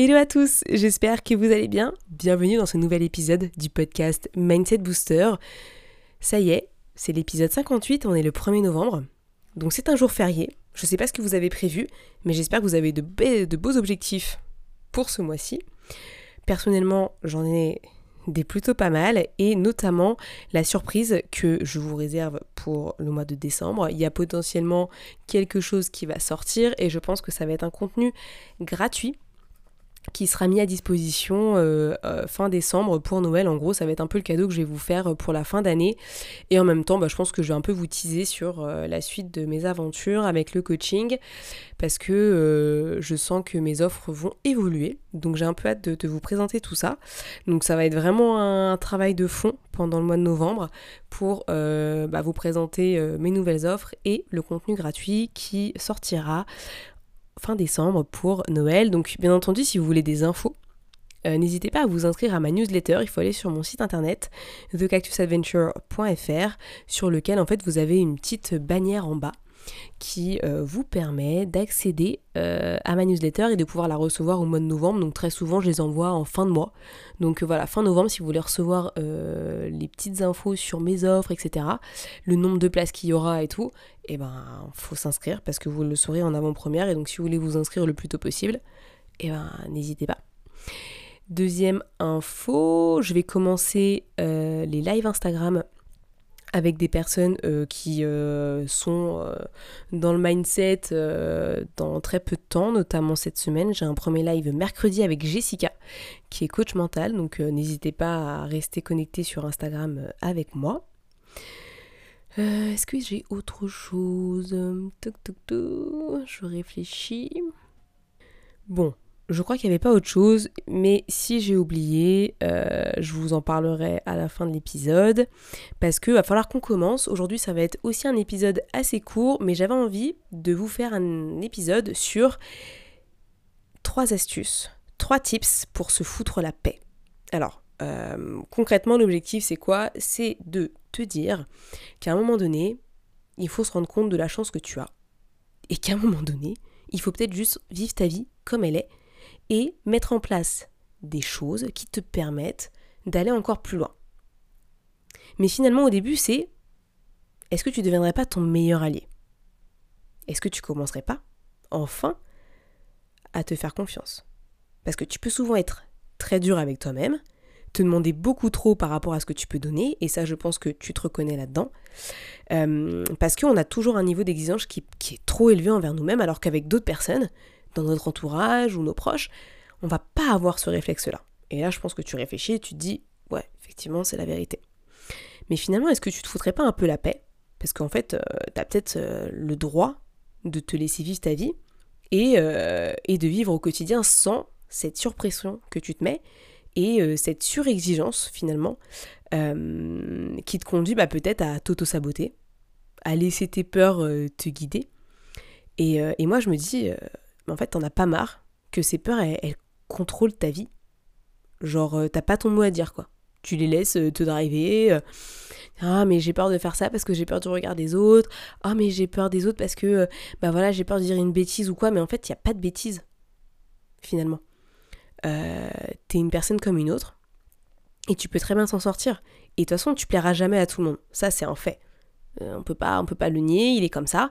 Hello à tous, j'espère que vous allez bien. Bienvenue dans ce nouvel épisode du podcast Mindset Booster. Ça y est, c'est l'épisode 58, on est le 1er novembre. Donc c'est un jour férié. Je ne sais pas ce que vous avez prévu, mais j'espère que vous avez de, de beaux objectifs pour ce mois-ci. Personnellement, j'en ai des plutôt pas mal et notamment la surprise que je vous réserve pour le mois de décembre. Il y a potentiellement quelque chose qui va sortir et je pense que ça va être un contenu gratuit qui sera mis à disposition euh, euh, fin décembre pour Noël. En gros, ça va être un peu le cadeau que je vais vous faire pour la fin d'année. Et en même temps, bah, je pense que je vais un peu vous teaser sur euh, la suite de mes aventures avec le coaching parce que je sens que mes offres vont évoluer. Donc j'ai un peu hâte de, vous présenter tout ça. Donc ça va être vraiment un travail de fond pendant le mois de novembre pour bah, vous présenter mes nouvelles offres et le contenu gratuit qui sortira fin décembre pour Noël. Donc bien entendu, si vous voulez des infos, euh, n'hésitez pas à vous inscrire à ma newsletter. Il faut aller sur mon site internet thecactusadventure.fr sur lequel en fait vous avez une petite bannière en bas qui euh, vous permet d'accéder euh, à ma newsletter et de pouvoir la recevoir au mois de novembre. Donc très souvent, je les envoie en fin de mois. Donc voilà, fin novembre, si vous voulez recevoir les petites infos sur mes offres, etc., le nombre de places qu'il y aura et tout, et eh ben faut s'inscrire parce que vous le saurez en avant-première. Et donc si vous voulez vous inscrire le plus tôt possible, et eh ben n'hésitez pas. Deuxième info, je vais commencer les lives Instagram avec des personnes euh, qui euh, sont euh, dans le mindset dans très peu de temps, notamment cette semaine. J'ai un premier live mercredi avec Jessica, qui est coach mental, donc n'hésitez pas à rester connecté sur Instagram avec moi. Est-ce que j'ai autre chose? Je réfléchis. Bon, je crois qu'il n'y avait pas autre chose, mais si j'ai oublié, euh, je vous en parlerai à la fin de l'épisode, parce qu'il va falloir qu'on commence. Aujourd'hui, ça va être aussi un épisode assez court, mais j'avais envie de vous faire un épisode sur trois astuces, trois tips pour se foutre la paix. Alors, euh, concrètement, l'objectif, c'est quoi? C'est de te dire qu'à un moment donné, il faut se rendre compte de la chance que tu as, et qu'à un moment donné, il faut peut-être juste vivre ta vie comme elle est et mettre en place des choses qui te permettent d'aller encore plus loin. Mais finalement, au début, c'est est-ce que tu ne deviendrais pas ton meilleur allié? Est-ce que tu commencerais pas, enfin, à te faire confiance? Parce que tu peux souvent être très dur avec toi-même, te demander beaucoup trop par rapport à ce que tu peux donner, et ça je pense que tu te reconnais là-dedans, euh, parce qu'on a toujours un niveau d'exigence qui, qui, est trop élevé envers nous-mêmes, alors qu'avec d'autres personnes, dans notre entourage ou nos proches, on va pas avoir ce réflexe-là. Et là, je pense que tu réfléchis et tu te dis, ouais, effectivement, c'est la vérité. Mais finalement, est-ce que tu te foutrais pas un peu la paix? Parce qu'en fait, euh, tu as peut-être euh, le droit de te laisser vivre ta vie et, euh, et, de vivre au quotidien sans cette surpression que tu te mets et cette surexigence finalement qui te conduit bah, peut-être à t'auto-saboter, à laisser tes peurs te guider. Et, et, moi, je me dis, en fait, t'en as pas marre que ces peurs, elles, contrôlent ta vie. Genre, euh, t'as pas ton mot à dire, quoi. Tu les laisses euh, te driver. Euh, ah, mais j'ai peur de faire ça parce que j'ai peur du regard des autres. Ah, mais j'ai peur des autres parce que, bah voilà, j'ai peur de dire une bêtise ou quoi. Mais en fait, il n'y a pas de bêtise, finalement. T'es une personne comme une autre. Et tu peux très bien s'en sortir. Et de toute façon, tu plairas jamais à tout le monde. Ça, c'est un fait. on peut pas, on peut pas le nier, il est comme ça.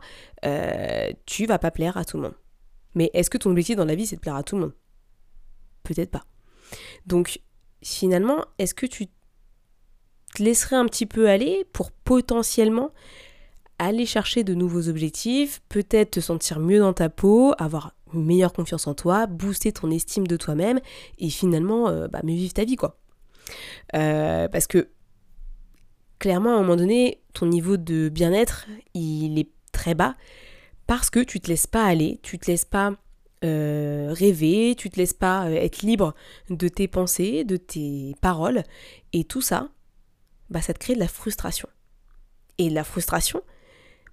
tu vas pas plaire à tout le monde. Mais est-ce que ton objectif dans la vie, c'est de plaire à tout le monde? Peut-être pas. Donc, finalement, est-ce que tu te laisserais un petit peu aller pour potentiellement aller chercher de nouveaux objectifs, peut-être te sentir mieux dans ta peau, avoir une meilleure confiance en toi, booster ton estime de toi-même et finalement euh, bah, mieux vivre ta vie quoi? Euh, parce que clairement à un moment donné, ton niveau de bien-être, il est très bas parce que tu te laisses pas aller, tu te laisses pas euh, rêver, tu te laisses pas euh, être libre de tes pensées, de tes paroles, et tout ça, bah ça te crée de la frustration. Et la frustration,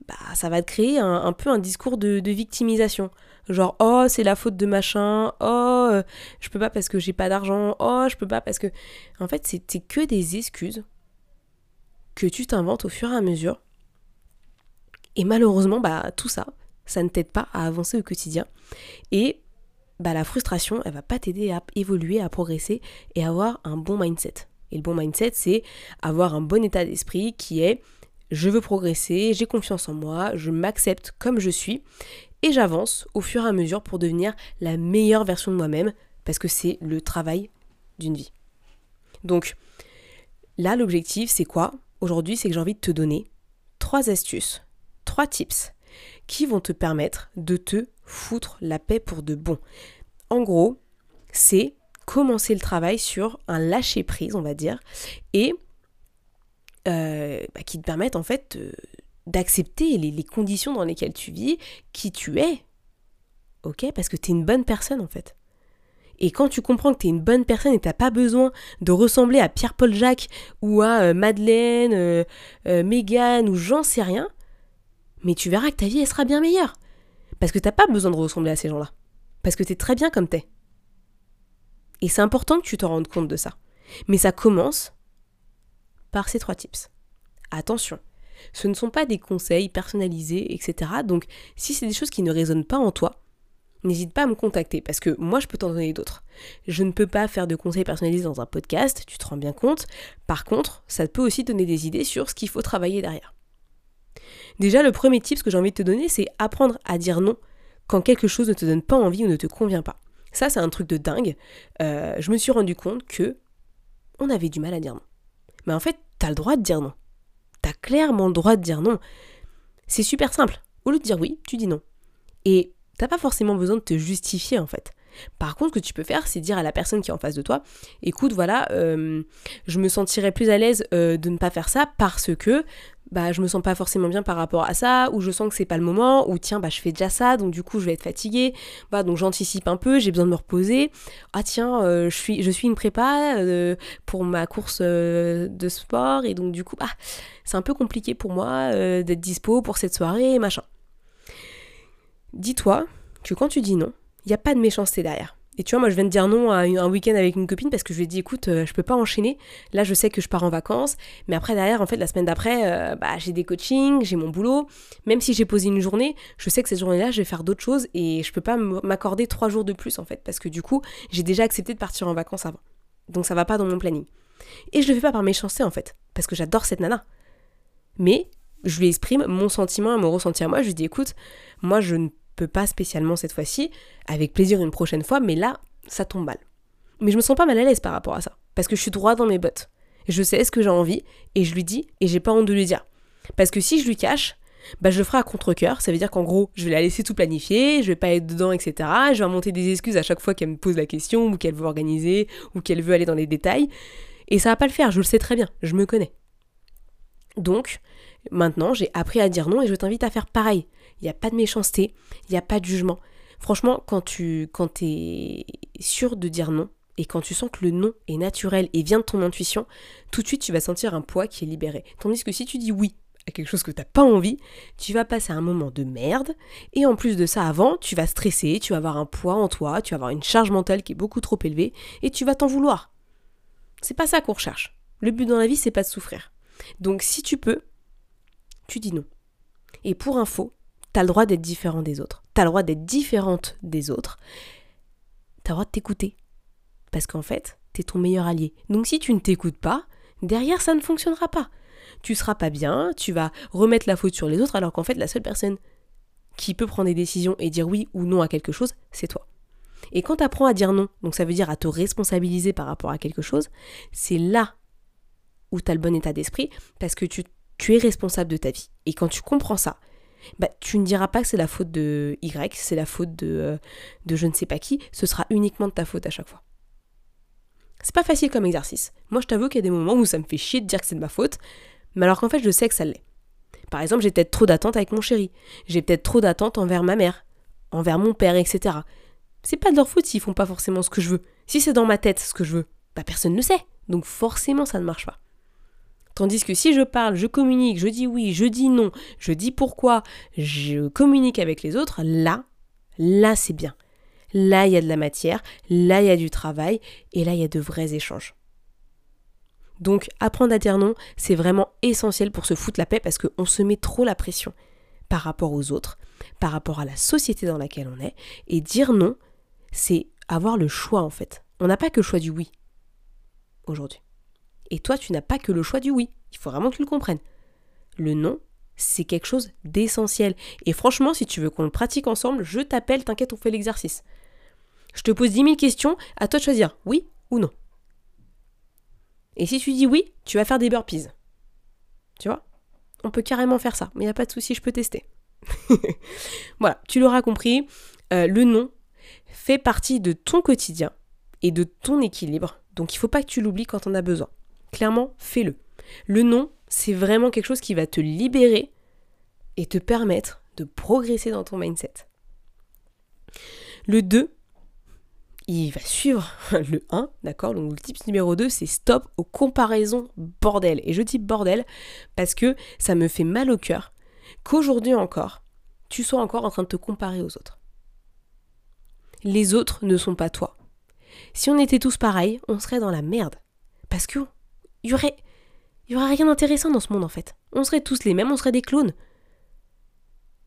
bah ça va te créer un, peu un discours de, victimisation. Genre oh c'est la faute de machin, oh euh, je peux pas parce que j'ai pas d'argent, oh je peux pas parce que en fait c'était que des excuses que tu t'inventes au fur et à mesure. Et malheureusement bah tout ça, ça ne t'aide pas à avancer au quotidien. Et bah, la frustration, elle va pas t'aider à évoluer, à progresser et avoir un bon mindset. Et le bon mindset, c'est avoir un bon état d'esprit qui est je veux progresser, j'ai confiance en moi, je m'accepte comme je suis et j'avance au fur et à mesure pour devenir la meilleure version de moi-même parce que c'est le travail d'une vie. Donc là, l'objectif, c'est quoi? Aujourd'hui, c'est que j'ai envie de te donner trois astuces, trois tips qui vont te permettre de te foutre la paix pour de bon. En gros, c'est commencer le travail sur un lâcher prise, on va dire, et euh, bah, qui te permettent en fait d'accepter les, conditions dans lesquelles tu vis, qui tu es. Ok? Parce que tu es une bonne personne en fait. Et quand tu comprends que tu es une bonne personne et tu n'as pas besoin de ressembler à Pierre-Paul Jacques ou à euh, Madeleine, euh, Megan ou j'en sais rien, mais tu verras que ta vie, elle sera bien meilleure. Parce que t'as pas besoin de ressembler à ces gens-là. Parce que t'es très bien comme t'es. Et c'est important que tu te rendes compte de ça. Mais ça commence par ces trois tips. Attention, ce ne sont pas des conseils personnalisés, etc. Donc si c'est des choses qui ne résonnent pas en toi, n'hésite pas à me contacter parce que moi je peux t'en donner d'autres. Je ne peux pas faire de conseils personnalisés dans un podcast, tu te rends bien compte. Par contre, ça peut aussi donner des idées sur ce qu'il faut travailler derrière. Déjà, le premier tip que j'ai envie de te donner, c'est apprendre à dire non quand quelque chose ne te donne pas envie ou ne te convient pas. Ça, c'est un truc de dingue. Euh, je me suis rendu compte que on avait du mal à dire non. Mais en fait, t'as le droit de dire non. T'as clairement le droit de dire non. C'est super simple. Au lieu de dire oui, tu dis non. Et t'as pas forcément besoin de te justifier en fait. Par contre, ce que tu peux faire, c'est dire à la personne qui est en face de toi, écoute, voilà, euh, je me sentirais plus à l'aise euh, de ne pas faire ça parce que bah je me sens pas forcément bien par rapport à ça, ou je sens que c'est pas le moment, ou tiens bah je fais déjà ça, donc du coup je vais être fatiguée, bah donc j'anticipe un peu, j'ai besoin de me reposer, ah tiens euh, je suis une prépa pour ma course de sport et donc du coup bah c'est un peu compliqué pour moi d'être dispo pour cette soirée machin. Dis-toi que quand tu dis non, il n'y a pas de méchanceté derrière. Et tu vois, moi je viens de dire non à un week-end avec une copine parce que je lui ai dit écoute, euh, je peux pas enchaîner. Là, je sais que je pars en vacances, mais après derrière, en fait, la semaine d'après, euh, bah, j'ai des coachings, j'ai mon boulot. Même si j'ai posé une journée, je sais que cette journée-là, je vais faire d'autres choses et je peux pas m'accorder trois jours de plus en fait parce que du coup, j'ai déjà accepté de partir en vacances avant. Donc ça va pas dans mon planning. Et je le fais pas par méchanceté en fait, parce que j'adore cette nana. Mais je lui exprime mon sentiment, mon ressenti à moi. Je lui dis écoute, moi je ne peux pas spécialement cette fois-ci, avec plaisir une prochaine fois, mais là, ça tombe mal. Mais je me sens pas mal à l'aise par rapport à ça, parce que je suis droit dans mes bottes. Je sais ce que j'ai envie, et je lui dis, et j'ai pas honte de lui dire. Parce que si je lui cache, bah je le ferai à contre-coeur, ça veut dire qu'en gros, je vais la laisser tout planifier, je vais pas être dedans, etc. Je vais monter des excuses à chaque fois qu'elle me pose la question, ou qu'elle veut organiser, ou qu'elle veut aller dans les détails. Et ça va pas le faire, je le sais très bien, je me connais. Donc, maintenant, j'ai appris à dire non et je t'invite à faire pareil il n'y a pas de méchanceté, il n'y a pas de jugement. Franchement, quand tu quand es sûr de dire non, et quand tu sens que le non est naturel et vient de ton intuition, tout de suite tu vas sentir un poids qui est libéré. Tandis que si tu dis oui à quelque chose que tu n'as pas envie, tu vas passer un moment de merde, et en plus de ça, avant, tu vas stresser, tu vas avoir un poids en toi, tu vas avoir une charge mentale qui est beaucoup trop élevée, et tu vas t'en vouloir. C'est pas ça qu'on recherche. Le but dans la vie, c'est pas de souffrir. Donc si tu peux, tu dis non. Et pour info, T'as le droit d'être différent des autres. T'as le droit d'être différente des autres. T'as le droit de t'écouter. Parce qu'en fait, t'es ton meilleur allié. Donc si tu ne t'écoutes pas, derrière ça ne fonctionnera pas. Tu seras pas bien, tu vas remettre la faute sur les autres alors qu'en fait la seule personne qui peut prendre des décisions et dire oui ou non à quelque chose, c'est toi. Et quand tu apprends à dire non, donc ça veut dire à te responsabiliser par rapport à quelque chose, c'est là où tu as le bon état d'esprit parce que tu, tu es responsable de ta vie. Et quand tu comprends ça, bah, tu ne diras pas que c'est la faute de Y, c'est la faute de, euh, de je ne sais pas qui, ce sera uniquement de ta faute à chaque fois. C'est pas facile comme exercice. Moi, je t'avoue qu'il y a des moments où ça me fait chier de dire que c'est de ma faute, mais alors qu'en fait, je sais que ça l'est. Par exemple, j'ai peut-être trop d'attentes avec mon chéri, j'ai peut-être trop d'attentes envers ma mère, envers mon père, etc. C'est pas de leur faute s'ils font pas forcément ce que je veux. Si c'est dans ma tête ce que je veux, bah personne ne sait. Donc forcément ça ne marche pas. Tandis que si je parle, je communique, je dis oui, je dis non, je dis pourquoi, je communique avec les autres, là, là c'est bien. Là, il y a de la matière, là, il y a du travail, et là, il y a de vrais échanges. Donc, apprendre à dire non, c'est vraiment essentiel pour se foutre la paix parce qu'on se met trop la pression par rapport aux autres, par rapport à la société dans laquelle on est. Et dire non, c'est avoir le choix en fait. On n'a pas que le choix du oui aujourd'hui. Et toi, tu n'as pas que le choix du oui. Il faut vraiment que tu le comprennes. Le non, c'est quelque chose d'essentiel. Et franchement, si tu veux qu'on le pratique ensemble, je t'appelle, t'inquiète, on fait l'exercice. Je te pose 10 000 questions, à toi de choisir oui ou non. Et si tu dis oui, tu vas faire des burpees. Tu vois? On peut carrément faire ça, mais il n'y a pas de souci, je peux tester. voilà, tu l'auras compris, euh, le non fait partie de ton quotidien et de ton équilibre, donc il ne faut pas que tu l'oublies quand on a besoin. Clairement, fais-le. Le non, c'est vraiment quelque chose qui va te libérer et te permettre de progresser dans ton mindset. Le 2, il va suivre le 1, d'accord Donc le tips numéro 2, c'est stop aux comparaisons bordel. Et je dis bordel parce que ça me fait mal au cœur qu'aujourd'hui encore, tu sois encore en train de te comparer aux autres. Les autres ne sont pas toi. Si on était tous pareils, on serait dans la merde. Parce que il y aurait, rien d'intéressant dans ce monde en fait. On serait tous les mêmes, on serait des clones.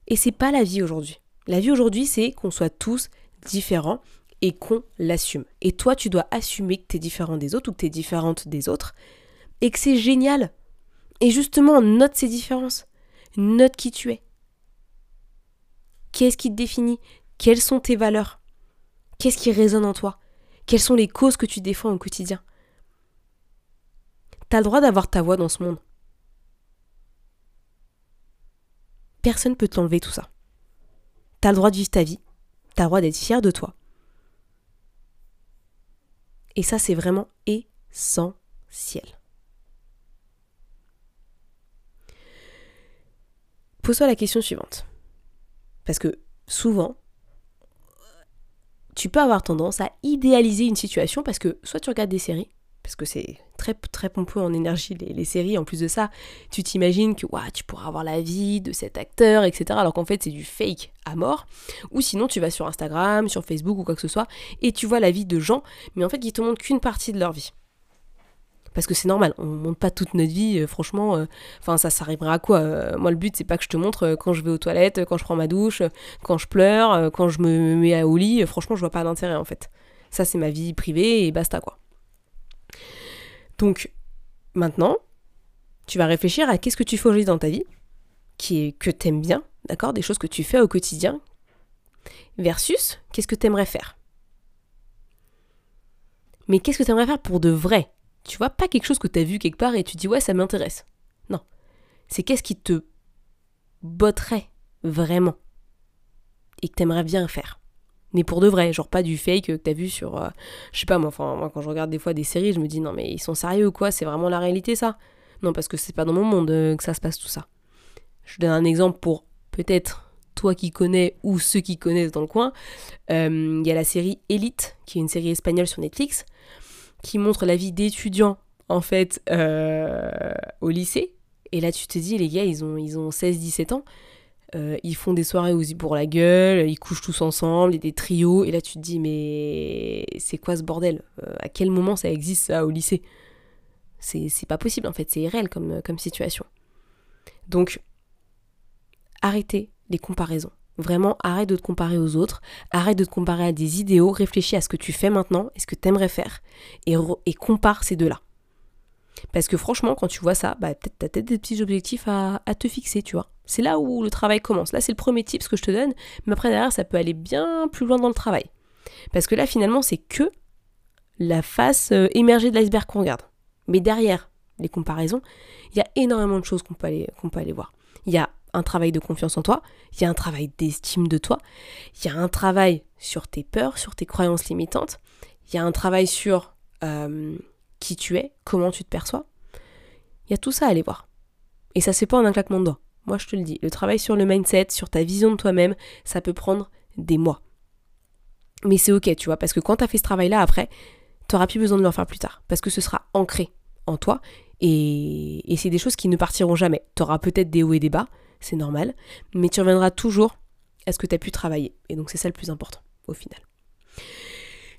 Et c'est pas la vie aujourd'hui. La vie aujourd'hui, c'est qu'on soit tous différents et qu'on l'assume. Et toi, tu dois assumer que tu es différent des autres ou que tu es différente des autres et que c'est génial. Et justement, note ces différences. Note qui tu es. Qu'est-ce qui te définit? Quelles sont tes valeurs? Qu'est-ce qui résonne en toi? Quelles sont les causes que tu défends au quotidien? T'as le droit d'avoir ta voix dans ce monde. Personne ne peut t'enlever tout ça. T'as le droit de vivre ta vie. T'as le droit d'être fier de toi. Et ça, c'est vraiment essentiel. Pose-toi la question suivante. Parce que souvent, tu peux avoir tendance à idéaliser une situation parce que soit tu regardes des séries, parce que c'est très très pompeux en énergie les, séries. En plus de ça, tu t'imagines que tu pourras avoir la vie de cet acteur, etc. Alors qu'en fait c'est du fake à mort. Ou sinon tu vas sur Instagram, sur Facebook ou quoi que ce soit, et tu vois la vie de gens, mais en fait qui te montrent qu'une partie de leur vie. Parce que c'est normal, on ne montre pas toute notre vie, euh, franchement, euh, enfin ça s'arrivera à quoi euh, Moi le but c'est pas que je te montre quand je vais aux toilettes, quand je prends ma douche, quand je pleure, quand je me mets au lit, franchement je vois pas d'intérêt en fait. Ça c'est ma vie privée et basta quoi. Donc, maintenant, tu vas réfléchir à qu'est-ce que tu fais aujourd'hui dans ta vie, qui est, que t'aimes bien, d'accord Des choses que tu fais au quotidien, versus qu'est-ce que t'aimerais faire. Mais qu'est-ce que t'aimerais faire pour de vrai? Tu vois, pas quelque chose que t'as vu quelque part et tu dis ouais, ça m'intéresse. Non. C'est qu'est-ce qui te botterait vraiment et que t'aimerais bien faire mais pour de vrai, genre pas du fake que t'as vu sur, euh, je sais pas moi, enfin quand je regarde des fois des séries, je me dis non mais ils sont sérieux ou quoi, c'est vraiment la réalité ça Non parce que c'est pas dans mon monde euh, que ça se passe tout ça. Je donne un exemple pour peut-être toi qui connais ou ceux qui connaissent dans le coin. Euh, il y a la série Elite, qui est une série espagnole sur Netflix, qui montre la vie d'étudiants en fait au lycée. Et là tu te dis les gars ils ont, ils ont 16-17 ans euh, ils font des soirées aussi pour la gueule, ils couchent tous ensemble, il y a des trios, et là tu te dis mais c'est quoi ce bordel? Euh, À quel moment ça existe ça au lycée? C'est pas possible en fait, c'est irréel comme, comme situation. Donc arrêtez les comparaisons. Vraiment, arrête de te comparer aux autres, arrête de te comparer à des idéaux, réfléchis à ce que tu fais maintenant et ce que tu aimerais faire, et, et compare ces deux-là. Parce que franchement, quand tu vois ça, bah, peut-être t'as peut-être des petits objectifs à, te fixer, tu vois. C'est là où le travail commence. Là, c'est le premier tip que je te donne, mais après derrière, ça peut aller bien plus loin dans le travail. Parce que là, finalement, c'est que la face euh, émergée de l'iceberg qu'on regarde. Mais derrière les comparaisons, il y a énormément de choses qu'on peut, aller, qu'on peut aller voir. Il y a un travail de confiance en toi, il y a un travail d'estime de toi, il y a un travail sur tes peurs, sur tes croyances limitantes, il y a un travail sur euh, qui tu es, comment tu te perçois. Il y a tout ça à aller voir. Et ça, c'est pas en un claquement de doigts. Moi, je te le dis, le travail sur le mindset, sur ta vision de toi-même, ça peut prendre des mois. Mais c'est ok, tu vois, parce que quand tu as fait ce travail-là après, tu n'auras plus besoin de le faire plus tard, parce que ce sera ancré en toi, et, et c'est des choses qui ne partiront jamais. Tu auras peut-être des hauts et des bas, c'est normal, mais tu reviendras toujours à ce que tu as pu travailler. Et donc c'est ça le plus important, au final.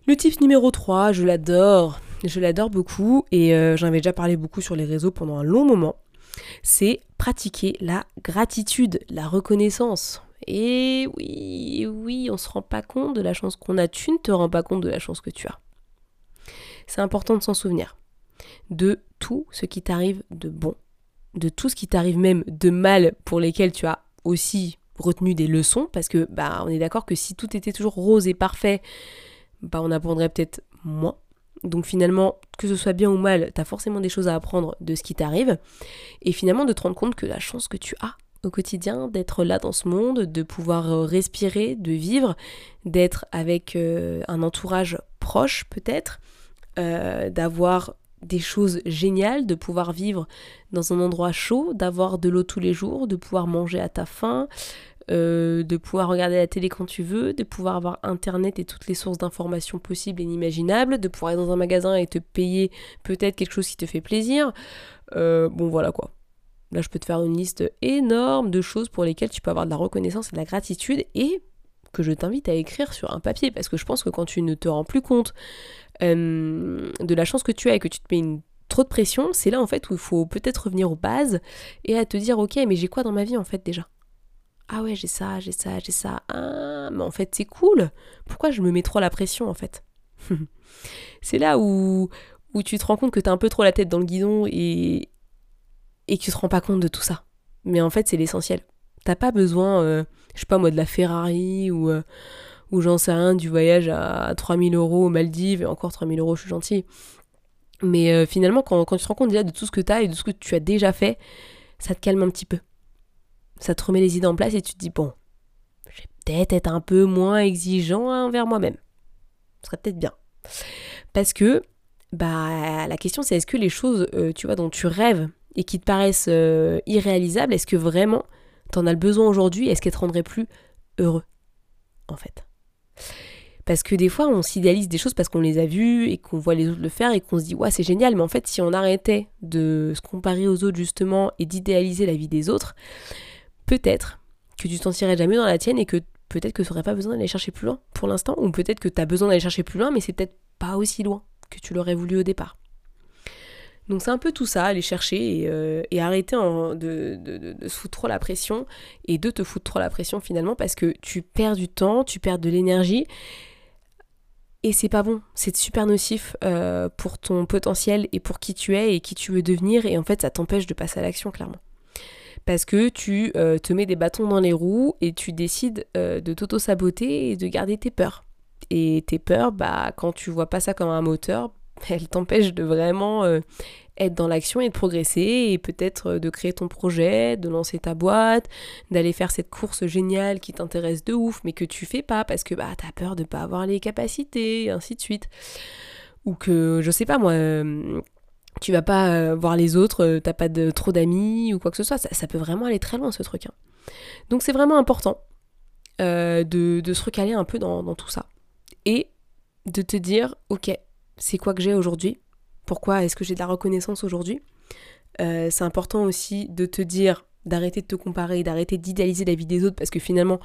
Le type numéro 3, je l'adore, je l'adore beaucoup, et euh, j'en avais déjà parlé beaucoup sur les réseaux pendant un long moment, c'est pratiquer la gratitude, la reconnaissance. Et oui, oui, on se rend pas compte de la chance qu'on a, tu ne te rends pas compte de la chance que tu as. C'est important de s'en souvenir de tout ce qui t'arrive de bon, de tout ce qui t'arrive même de mal pour lesquels tu as aussi retenu des leçons parce que bah on est d'accord que si tout était toujours rose et parfait, bah on apprendrait peut-être moins. Donc finalement, que ce soit bien ou mal, tu as forcément des choses à apprendre de ce qui t'arrive. Et finalement de te rendre compte que la chance que tu as au quotidien d'être là dans ce monde, de pouvoir euh, respirer, de vivre, d'être avec euh, un entourage proche peut-être, euh, d'avoir des choses géniales, de pouvoir vivre dans un endroit chaud, d'avoir de l'eau tous les jours, de pouvoir manger à ta faim, euh, de pouvoir regarder la télé quand tu veux, de pouvoir avoir internet et toutes les sources d'informations possibles et inimaginables, de pouvoir aller dans un magasin et te payer peut-être quelque chose qui te fait plaisir. Euh, bon voilà quoi. Là je peux te faire une liste énorme de choses pour lesquelles tu peux avoir de la reconnaissance et de la gratitude et que je t'invite à écrire sur un papier parce que je pense que quand tu ne te rends plus compte euh, de la chance que tu as et que tu te mets une, trop de pression, c'est là en fait où il faut peut-être revenir aux bases et à te dire ok mais j'ai quoi dans ma vie en fait déjà? Ah ouais j'ai ça, j'ai ça, j'ai ça. Ah mais en fait c'est cool. Pourquoi je me mets trop la pression en fait? C'est là où, où tu te rends compte que t'as un peu trop la tête dans le guidon et, et que tu te rends pas compte de tout ça. Mais en fait c'est l'essentiel. T'as pas besoin, euh, je sais pas moi, de la Ferrari ou... Euh, ou j'en sais rien, du voyage à 3000 euros aux Maldives, et encore 3000 euros, je suis gentille. Mais euh, finalement, quand, tu te rends compte déjà de tout ce que tu as et de ce que tu as déjà fait, ça te calme un petit peu. Ça te remet les idées en place et tu te dis, bon, je vais peut-être être un peu moins exigeant envers moi-même. Ce serait peut-être bien. Parce que, bah, la question c'est est-ce que les choses, euh, tu vois, dont tu rêves et qui te paraissent euh, irréalisables, est-ce que vraiment t'en as le besoin aujourd'hui Est-ce qu'elles te rendraient plus heureux, en fait? Parce que des fois, on s'idéalise des choses parce qu'on les a vues et qu'on voit les autres le faire et qu'on se dit, ouais, c'est génial. Mais en fait, si on arrêtait de se comparer aux autres justement et d'idéaliser la vie des autres, peut-être que tu t'en tirerais jamais dans la tienne et que peut-être que tu n'aurais pas besoin d'aller chercher plus loin pour l'instant. Ou peut-être que tu as besoin d'aller chercher plus loin, mais c'est peut-être pas aussi loin que tu l'aurais voulu au départ. Donc c'est un peu tout ça, aller chercher et, euh, arrêter de, se foutre trop la pression et de te foutre trop la pression finalement parce que tu perds du temps, tu perds de l'énergie et c'est pas bon, c'est super nocif euh, pour ton potentiel et pour qui tu es et qui tu veux devenir et en fait ça t'empêche de passer à l'action clairement. Parce que tu euh, te mets des bâtons dans les roues et tu décides de t'auto-saboter et de garder tes peurs. Et tes peurs, bah quand tu vois pas ça comme un moteur, elle t'empêche de vraiment euh, être dans l'action et de progresser et peut-être euh, de créer ton projet, de lancer ta boîte, d'aller faire cette course géniale qui t'intéresse de ouf mais que tu fais pas parce que bah t'as peur de pas avoir les capacités et ainsi de suite. Ou que je sais pas moi euh, tu vas pas voir les autres, t'as pas de, trop d'amis ou quoi que ce soit, ça, peut vraiment aller très loin ce truc. Hein. Donc c'est vraiment important de, se recaler un peu dans tout ça. Et de te dire, ok, c'est quoi que j'ai aujourd'hui, pourquoi est-ce que j'ai de la reconnaissance aujourd'hui? Euh, c'est important aussi de te dire d'arrêter de te comparer, d'arrêter d'idéaliser la vie des autres parce que finalement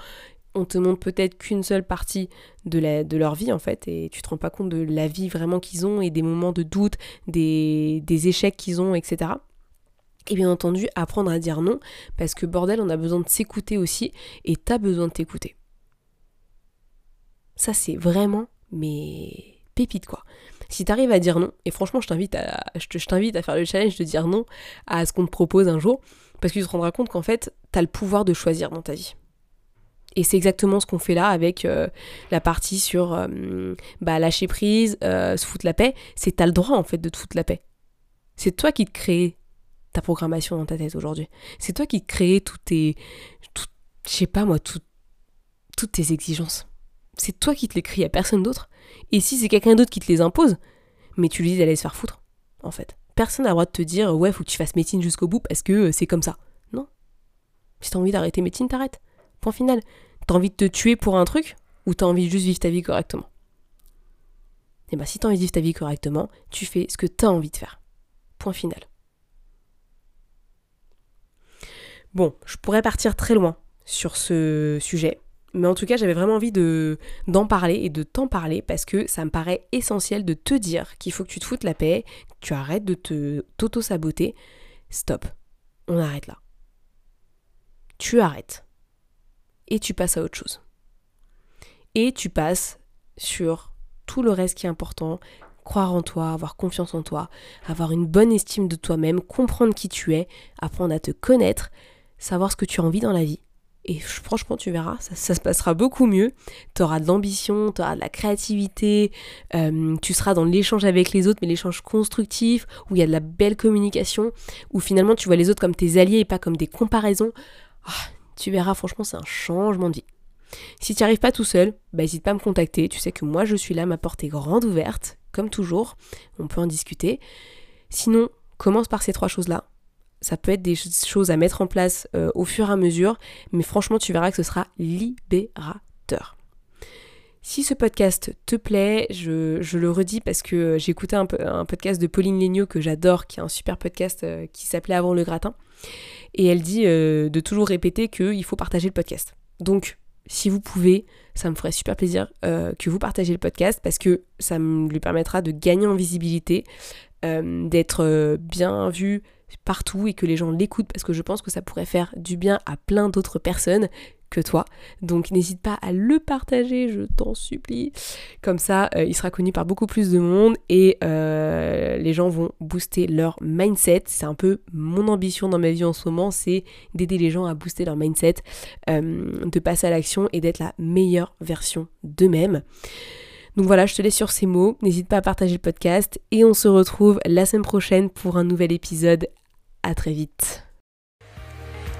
on te montre peut-être qu'une seule partie de, la, de leur vie en fait et tu te rends pas compte de la vie vraiment qu'ils ont et des moments de doute, des, des échecs qu'ils ont, etc. Et bien entendu, apprendre à dire non, parce que bordel, on a besoin de s'écouter aussi, et t'as besoin de t'écouter. Ça, c'est vraiment, mais pépite quoi. Si t'arrives à dire non, et franchement je t'invite à, je t'invite à faire le challenge de dire non à ce qu'on te propose un jour, parce que tu te rendras compte qu'en fait, t'as le pouvoir de choisir dans ta vie. Et c'est exactement ce qu'on fait là avec euh, la partie sur euh, bah, lâcher prise, euh, se foutre la paix. C'est t'as le droit en fait de te foutre la paix. C'est toi qui te crée ta programmation dans ta tête aujourd'hui. C'est toi qui te crée toutes tes, je sais pas moi, toutes tes exigences. C'est toi qui te les crée, à personne d'autre. Et si c'est quelqu'un d'autre qui te les impose, mais tu lui dis d'aller se faire foutre, en fait. Personne n'a le droit de te dire ouais, faut que tu fasses médecine jusqu'au bout parce que c'est comme ça. Non. Si t'as envie d'arrêter médecine, t'arrêtes. Point final. T'as envie de te tuer pour un truc ou tu as envie de juste vivre ta vie correctement? Et eh bien si tu as envie de vivre ta vie correctement, tu fais ce que tu as envie de faire. Point final. Bon, je pourrais partir très loin sur ce sujet, mais en tout cas, j'avais vraiment envie de d'en parler et de t'en parler parce que ça me paraît essentiel de te dire qu'il faut que tu te foutes la paix, que tu arrêtes de te t'auto-saboter. Stop. On arrête là. Tu arrêtes. Et tu passes à autre chose. Et tu passes sur tout le reste qui est important, croire en toi, avoir confiance en toi, avoir une bonne estime de toi-même, comprendre qui tu es, apprendre à te connaître, savoir ce que tu as envie dans la vie. Et franchement, tu verras, ça, se passera beaucoup mieux. Tu auras de l'ambition, tu auras de la créativité, euh, tu seras dans l'échange avec les autres, mais l'échange constructif, où il y a de la belle communication, où finalement tu vois les autres comme tes alliés et pas comme des comparaisons. Ah, tu verras, franchement, c'est un changement de vie. Si tu n'y arrives pas tout seul, bah, n'hésite pas à me contacter. Tu sais que moi, je suis là, ma porte est grande ouverte, comme toujours. On peut en discuter. Sinon, commence par ces trois choses-là ça peut être des choses à mettre en place euh, au fur et à mesure, mais franchement, tu verras que ce sera libérateur. Si ce podcast te plaît, je, le redis parce que j'ai écouté un, un, podcast de Pauline Legnaud que j'adore, qui est un super podcast euh, qui s'appelait Avant le gratin. Et elle dit euh, de toujours répéter qu'il faut partager le podcast. Donc, si vous pouvez, ça me ferait super plaisir que vous partagez le podcast parce que ça lui permettra de gagner en visibilité, d'être bien vu, partout et que les gens l'écoutent parce que je pense que ça pourrait faire du bien à plein d'autres personnes toi. Donc n'hésite pas à le partager, je t'en supplie. Comme ça, euh, il sera connu par beaucoup plus de monde et euh, les gens vont booster leur mindset. C'est un peu mon ambition dans ma vie en ce moment, c'est d'aider les gens à booster leur mindset, euh, de passer à l'action et d'être la meilleure version d'eux-mêmes. Donc voilà, je te laisse sur ces mots. N'hésite pas à partager le podcast et on se retrouve la semaine prochaine pour un nouvel épisode à très vite.